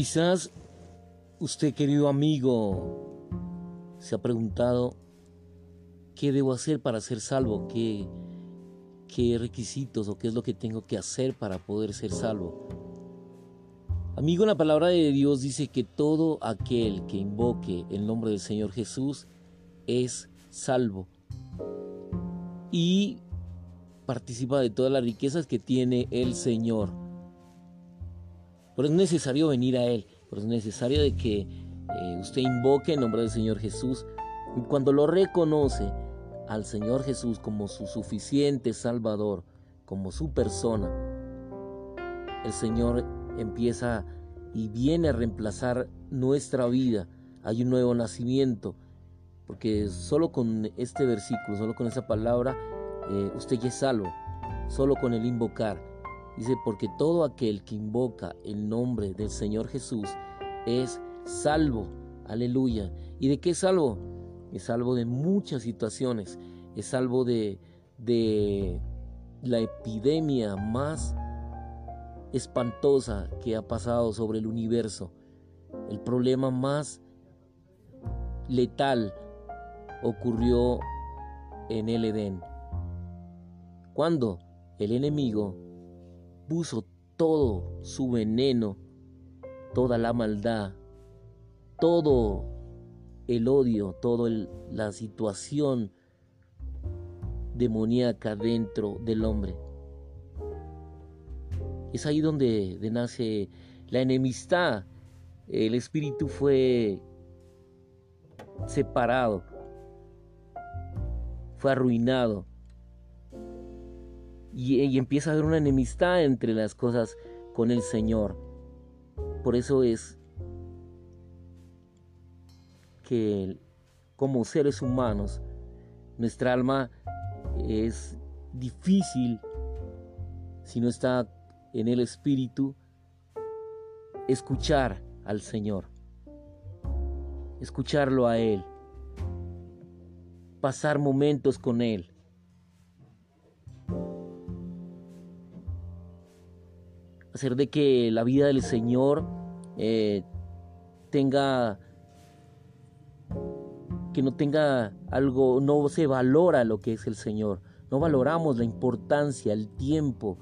Quizás usted, querido amigo, se ha preguntado, ¿qué debo hacer para ser salvo? ¿Qué, requisitos o qué es lo que tengo que hacer para poder ser salvo? Amigo, la palabra de Dios dice que todo aquel que invoque el nombre del Señor Jesús es salvo y participa de todas las riquezas que tiene el Señor. Pero es necesario venir a Él, pero es necesario de que eh, usted invoque el nombre del Señor Jesús. Y cuando lo reconoce al Señor Jesús como su suficiente Salvador, como su persona, el Señor empieza y viene a reemplazar nuestra vida. Hay un nuevo nacimiento, porque solo con este versículo, solo con esa palabra, eh, usted ya es salvo, solo con el invocar. Dice, porque todo aquel que invoca el nombre del Señor Jesús es salvo. Aleluya. ¿Y de qué es salvo? Es salvo de muchas situaciones. Es salvo de, de la epidemia más espantosa que ha pasado sobre el universo. El problema más letal ocurrió en el Edén. Cuando el enemigo puso todo su veneno, toda la maldad, todo el odio, toda la situación demoníaca dentro del hombre. Es ahí donde nace la enemistad. El espíritu fue separado, fue arruinado y, empieza a haber una enemistad entre las cosas con el Señor. Por eso es que como seres humanos nuestra alma es difícil si no está en el Espíritu escuchar al Señor, escucharlo a Él, pasar momentos con Él. Hacer de que la vida del Señor eh, tenga, que no tenga algo, no se valora lo que es el Señor, no valoramos la importancia, el tiempo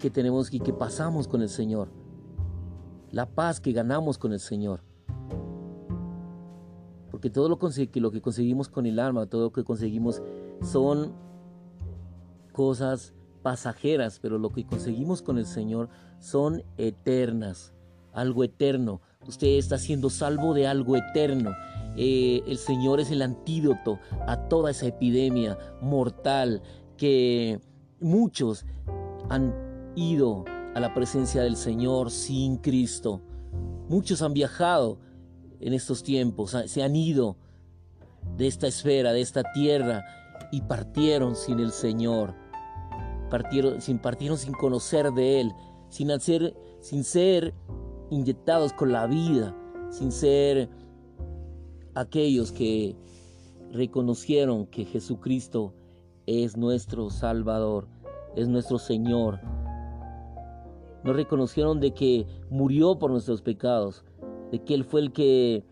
que tenemos y que pasamos con el Señor, la paz que ganamos con el Señor. Porque todo lo, lo que conseguimos con el alma, todo lo que conseguimos son cosas pasajeras, pero lo que conseguimos con el Señor son eternas, algo eterno. Usted está siendo salvo de algo eterno. Eh, el Señor es el antídoto a toda esa epidemia mortal que muchos han ido a la presencia del Señor sin Cristo. Muchos han viajado en estos tiempos, se han ido de esta esfera, de esta tierra, y partieron sin el Señor partieron, sin, sin conocer de Él, sin, hacer, sin ser inyectados con la vida, sin ser aquellos que reconocieron que Jesucristo es nuestro Salvador, es nuestro Señor. No reconocieron de que murió por nuestros pecados, de que Él fue el que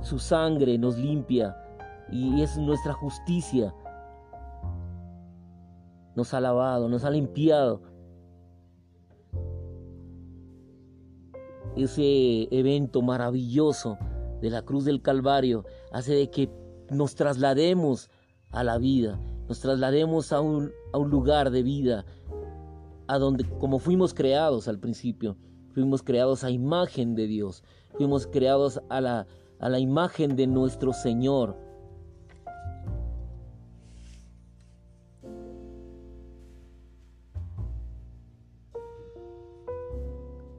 su sangre nos limpia y es nuestra justicia nos ha lavado, nos ha limpiado. Ese evento maravilloso de la cruz del Calvario hace de que nos traslademos a la vida, nos traslademos a un, a un lugar de vida, a donde como fuimos creados al principio, fuimos creados a imagen de Dios, fuimos creados a la, a la imagen de nuestro Señor.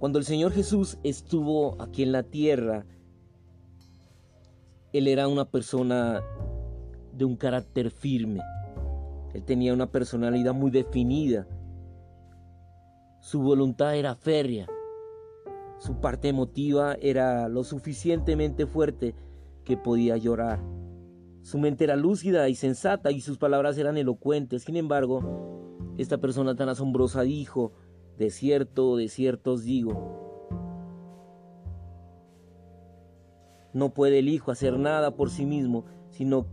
Cuando el Señor Jesús estuvo aquí en la tierra, Él era una persona de un carácter firme. Él tenía una personalidad muy definida. Su voluntad era férrea. Su parte emotiva era lo suficientemente fuerte que podía llorar. Su mente era lúcida y sensata y sus palabras eran elocuentes. Sin embargo, esta persona tan asombrosa dijo, de cierto, de cierto os digo, no puede el Hijo hacer nada por sí mismo, sino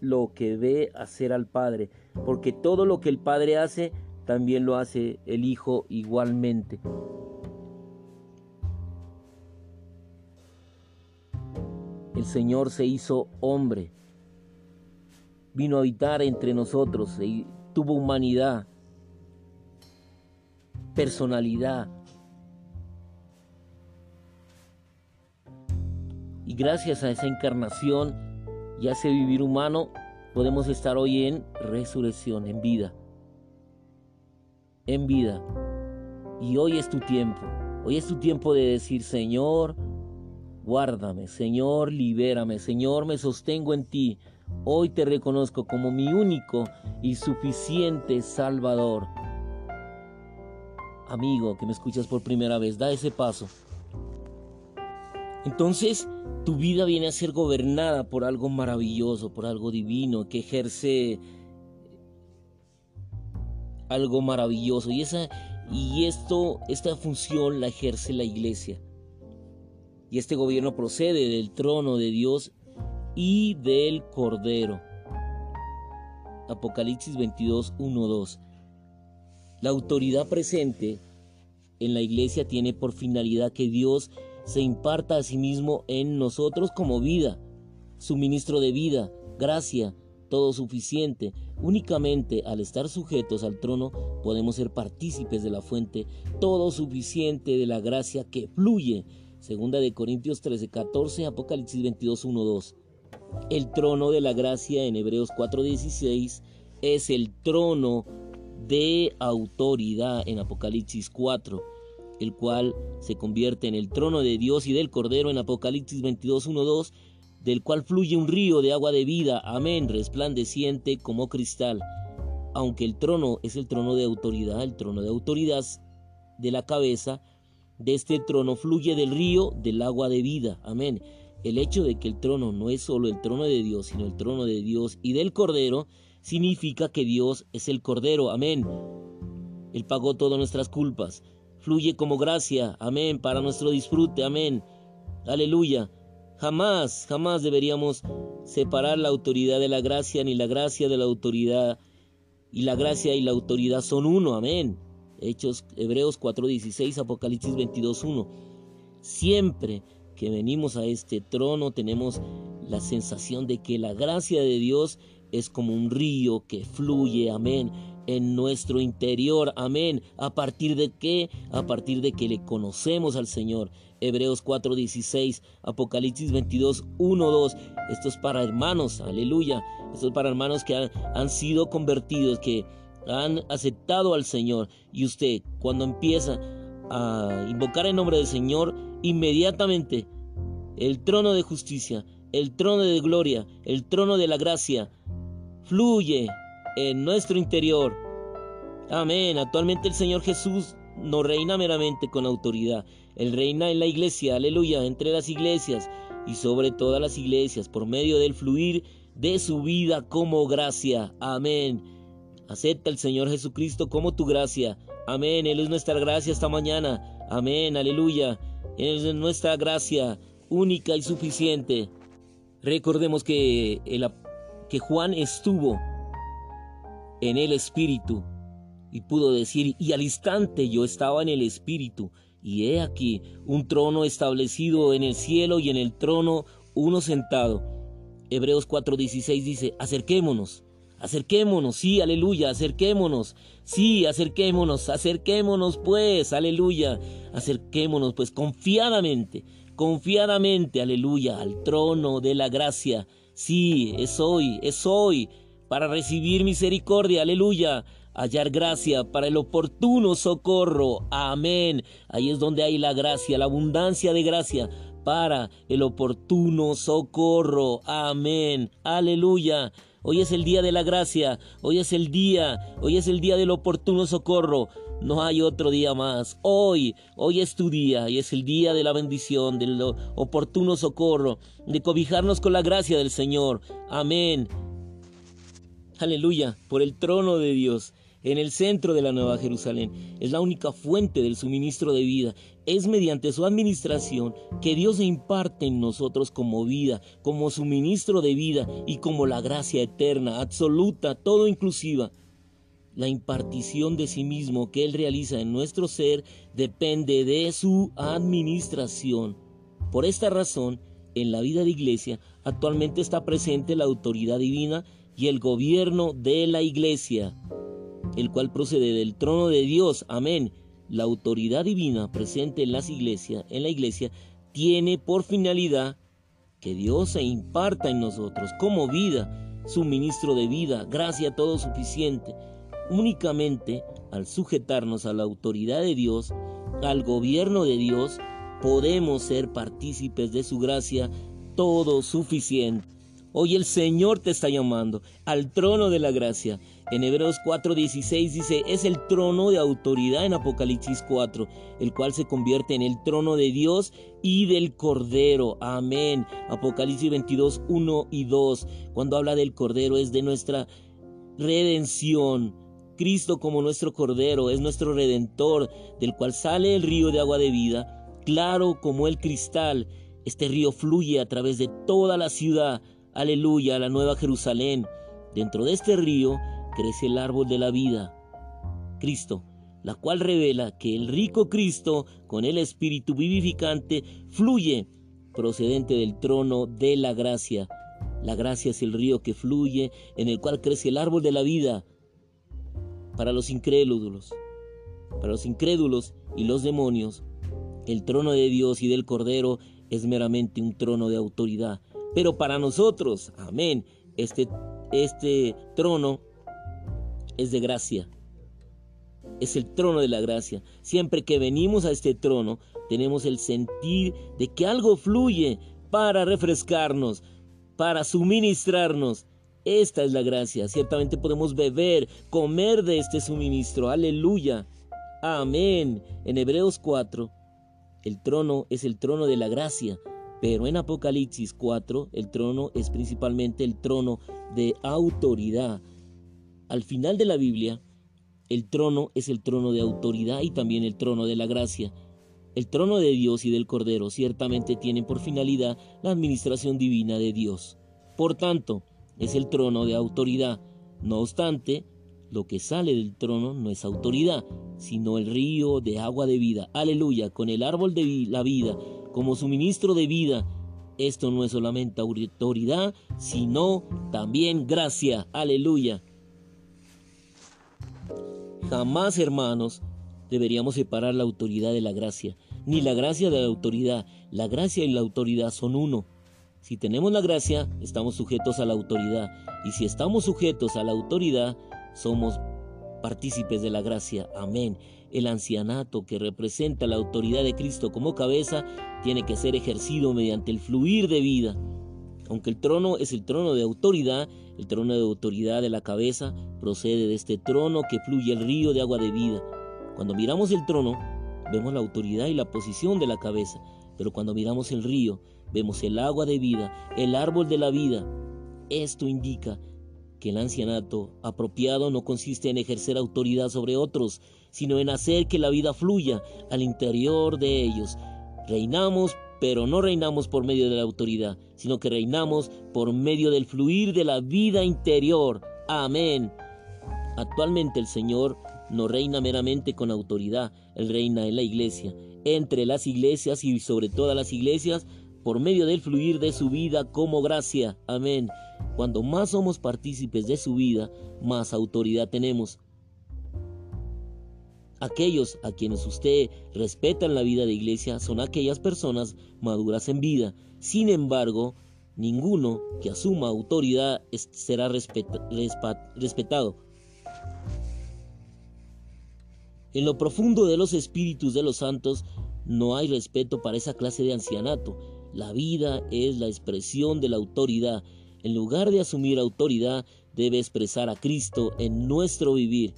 lo que ve hacer al Padre, porque todo lo que el Padre hace, también lo hace el Hijo igualmente. El Señor se hizo hombre, vino a habitar entre nosotros, y tuvo humanidad, personalidad. Y gracias a esa encarnación y a ese vivir humano, podemos estar hoy en resurrección, en vida. En vida. Y hoy es tu tiempo. Hoy es tu tiempo de decir, Señor, guárdame, Señor, libérame, Señor, me sostengo en ti. Hoy te reconozco como mi único y suficiente Salvador. Amigo que me escuchas por primera vez, da ese paso. Entonces, tu vida viene a ser gobernada por algo maravilloso, por algo divino, que ejerce algo maravilloso. Y, esa, y esto, esta función la ejerce la iglesia. Y este gobierno procede del trono de Dios y del Cordero. Apocalipsis 22, 1, 2. La autoridad presente en la iglesia tiene por finalidad que Dios se imparta a sí mismo en nosotros como vida, suministro de vida, gracia, todo suficiente. Únicamente al estar sujetos al trono podemos ser partícipes de la fuente todo suficiente de la gracia que fluye. Segunda de Corintios 13, 14, Apocalipsis 22, 1, 2. El trono de la gracia en Hebreos 4:16 es el trono de autoridad en Apocalipsis 4 el cual se convierte en el trono de Dios y del Cordero en Apocalipsis 22, 1, 2, del cual fluye un río de agua de vida, amén, resplandeciente como cristal. Aunque el trono es el trono de autoridad, el trono de autoridad de la cabeza, de este trono fluye del río del agua de vida, amén. El hecho de que el trono no es solo el trono de Dios, sino el trono de Dios y del Cordero, significa que Dios es el Cordero, amén. Él pagó todas nuestras culpas, fluye como gracia, amén, para nuestro disfrute, amén, aleluya. Jamás, jamás deberíamos separar la autoridad de la gracia, ni la gracia de la autoridad, y la gracia y la autoridad son uno, amén. Hechos Hebreos 4:16, Apocalipsis 22:1. Siempre que venimos a este trono tenemos la sensación de que la gracia de Dios es como un río que fluye, amén, en nuestro interior. Amén. ¿A partir de qué? A partir de que le conocemos al Señor. Hebreos 4:16, Apocalipsis 22, 1, 2. Esto es para hermanos, aleluya. Esto es para hermanos que han, han sido convertidos, que han aceptado al Señor. Y usted, cuando empieza a invocar el nombre del Señor, inmediatamente el trono de justicia, el trono de gloria, el trono de la gracia, fluye en nuestro interior. Amén. Actualmente el Señor Jesús no reina meramente con autoridad. Él reina en la iglesia, aleluya, entre las iglesias y sobre todas las iglesias por medio del fluir de su vida como gracia. Amén. Acepta el Señor Jesucristo como tu gracia. Amén. Él es nuestra gracia esta mañana. Amén. Aleluya. Él es nuestra gracia única y suficiente. Recordemos que, el, que Juan estuvo en el Espíritu. Y pudo decir, y al instante yo estaba en el Espíritu, y he aquí un trono establecido en el cielo y en el trono uno sentado. Hebreos 4:16 dice, acerquémonos, acerquémonos, sí, aleluya, acerquémonos, sí, acerquémonos, acerquémonos pues, aleluya, acerquémonos pues confiadamente, confiadamente, aleluya, al trono de la gracia. Sí, es hoy, es hoy, para recibir misericordia, aleluya, hallar gracia para el oportuno socorro, amén. Ahí es donde hay la gracia, la abundancia de gracia para el oportuno socorro, amén, aleluya. Hoy es el día de la gracia, hoy es el día, hoy es el día del oportuno socorro. No hay otro día más. Hoy, hoy es tu día y es el día de la bendición, del oportuno socorro, de cobijarnos con la gracia del Señor. Amén aleluya, por el trono de Dios, en el centro de la Nueva Jerusalén. Es la única fuente del suministro de vida. es mediante su administración que Dios imparte en nosotros como vida, como suministro de vida y como la gracia eterna, absoluta, todo inclusiva. La impartición de sí mismo que Él realiza en nuestro ser depende de su administración. Por esta razón, en la vida de iglesia actualmente está presente la autoridad divina y el gobierno de la iglesia, el cual procede del trono de Dios. Amén la autoridad divina presente en las iglesias, en la iglesia, tiene por finalidad que Dios se imparta en nosotros como vida, suministro de vida, gracia todo suficiente. Únicamente al sujetarnos a la autoridad de Dios, al gobierno de Dios, podemos ser partícipes de su gracia todo suficiente. Hoy el Señor te está llamando al trono de la gracia. En Hebreos 4:16 dice, es el trono de autoridad en Apocalipsis 4, el cual se convierte en el trono de Dios y del Cordero. Amén. Apocalipsis 22, 1 y 2. Cuando habla del Cordero es de nuestra redención. Cristo como nuestro Cordero es nuestro Redentor, del cual sale el río de agua de vida, claro como el cristal. Este río fluye a través de toda la ciudad aleluya, la nueva Jerusalén. Dentro de este río crece el árbol de la vida, Cristo, la cual revela que el rico Cristo, con el Espíritu vivificante, fluye procedente del trono de la gracia. La gracia es el río que fluye, en el cual crece el árbol de la vida. Para los incrédulos, para los incrédulos y los demonios, el trono de Dios y del Cordero es meramente un trono de autoridad, pero para nosotros, amén, este, este trono es de gracia. Es el trono de la gracia. Siempre que venimos a este trono, tenemos el sentir de que algo fluye para refrescarnos, para suministrarnos. Esta es la gracia. Ciertamente podemos beber, comer de este suministro. Aleluya. Amén. En Hebreos 4, el trono es el trono de la gracia. Pero en Apocalipsis 4 el trono es principalmente el trono de autoridad. Al final de la Biblia, el trono es el trono de autoridad y también el trono de la gracia. El trono de Dios y del Cordero ciertamente tienen por finalidad la administración divina de Dios. Por tanto, es el trono de autoridad. No obstante, lo que sale del trono no es autoridad, sino el río de agua de vida. Aleluya, con el árbol de la vida como suministro de vida. Esto no es solamente autoridad, sino también gracia. Aleluya. Jamás, hermanos, deberíamos separar la autoridad de la gracia, ni la gracia de la autoridad. La gracia y la autoridad son uno. Si tenemos la gracia, estamos sujetos a la autoridad. Y si estamos sujetos a la autoridad, somos partícipes de la gracia. Amén. El ancianato que representa la autoridad de Cristo como cabeza tiene que ser ejercido mediante el fluir de vida. Aunque el trono es el trono de autoridad, el trono de autoridad de la cabeza procede de este trono que fluye el río de agua de vida. Cuando miramos el trono, vemos la autoridad y la posición de la cabeza, pero cuando miramos el río, vemos el agua de vida, el árbol de la vida. Esto indica que el ancianato apropiado no consiste en ejercer autoridad sobre otros, sino en hacer que la vida fluya al interior de ellos. Reinamos, pero no reinamos por medio de la autoridad, sino que reinamos por medio del fluir de la vida interior. Amén. Actualmente el Señor no reina meramente con autoridad, Él reina en la iglesia, entre las iglesias y sobre todas las iglesias, por medio del fluir de su vida como gracia. Amén. Cuando más somos partícipes de su vida, más autoridad tenemos. Aquellos a quienes usted respeta en la vida de iglesia son aquellas personas maduras en vida. Sin embargo, ninguno que asuma autoridad será respetado. En lo profundo de los espíritus de los santos no hay respeto para esa clase de ancianato. La vida es la expresión de la autoridad en lugar de asumir autoridad, debe expresar a Cristo en nuestro vivir.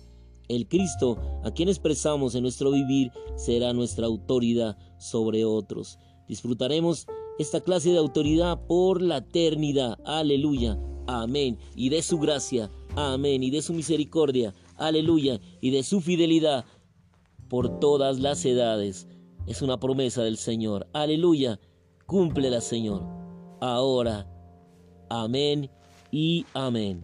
El Cristo a quien expresamos en nuestro vivir será nuestra autoridad sobre otros. Disfrutaremos esta clase de autoridad por la eternidad. Aleluya. Amén. Y de su gracia. Amén. Y de su misericordia. Aleluya. Y de su fidelidad por todas las edades. Es una promesa del Señor. Aleluya. Cúmplela, Señor. Ahora. Amén y amén.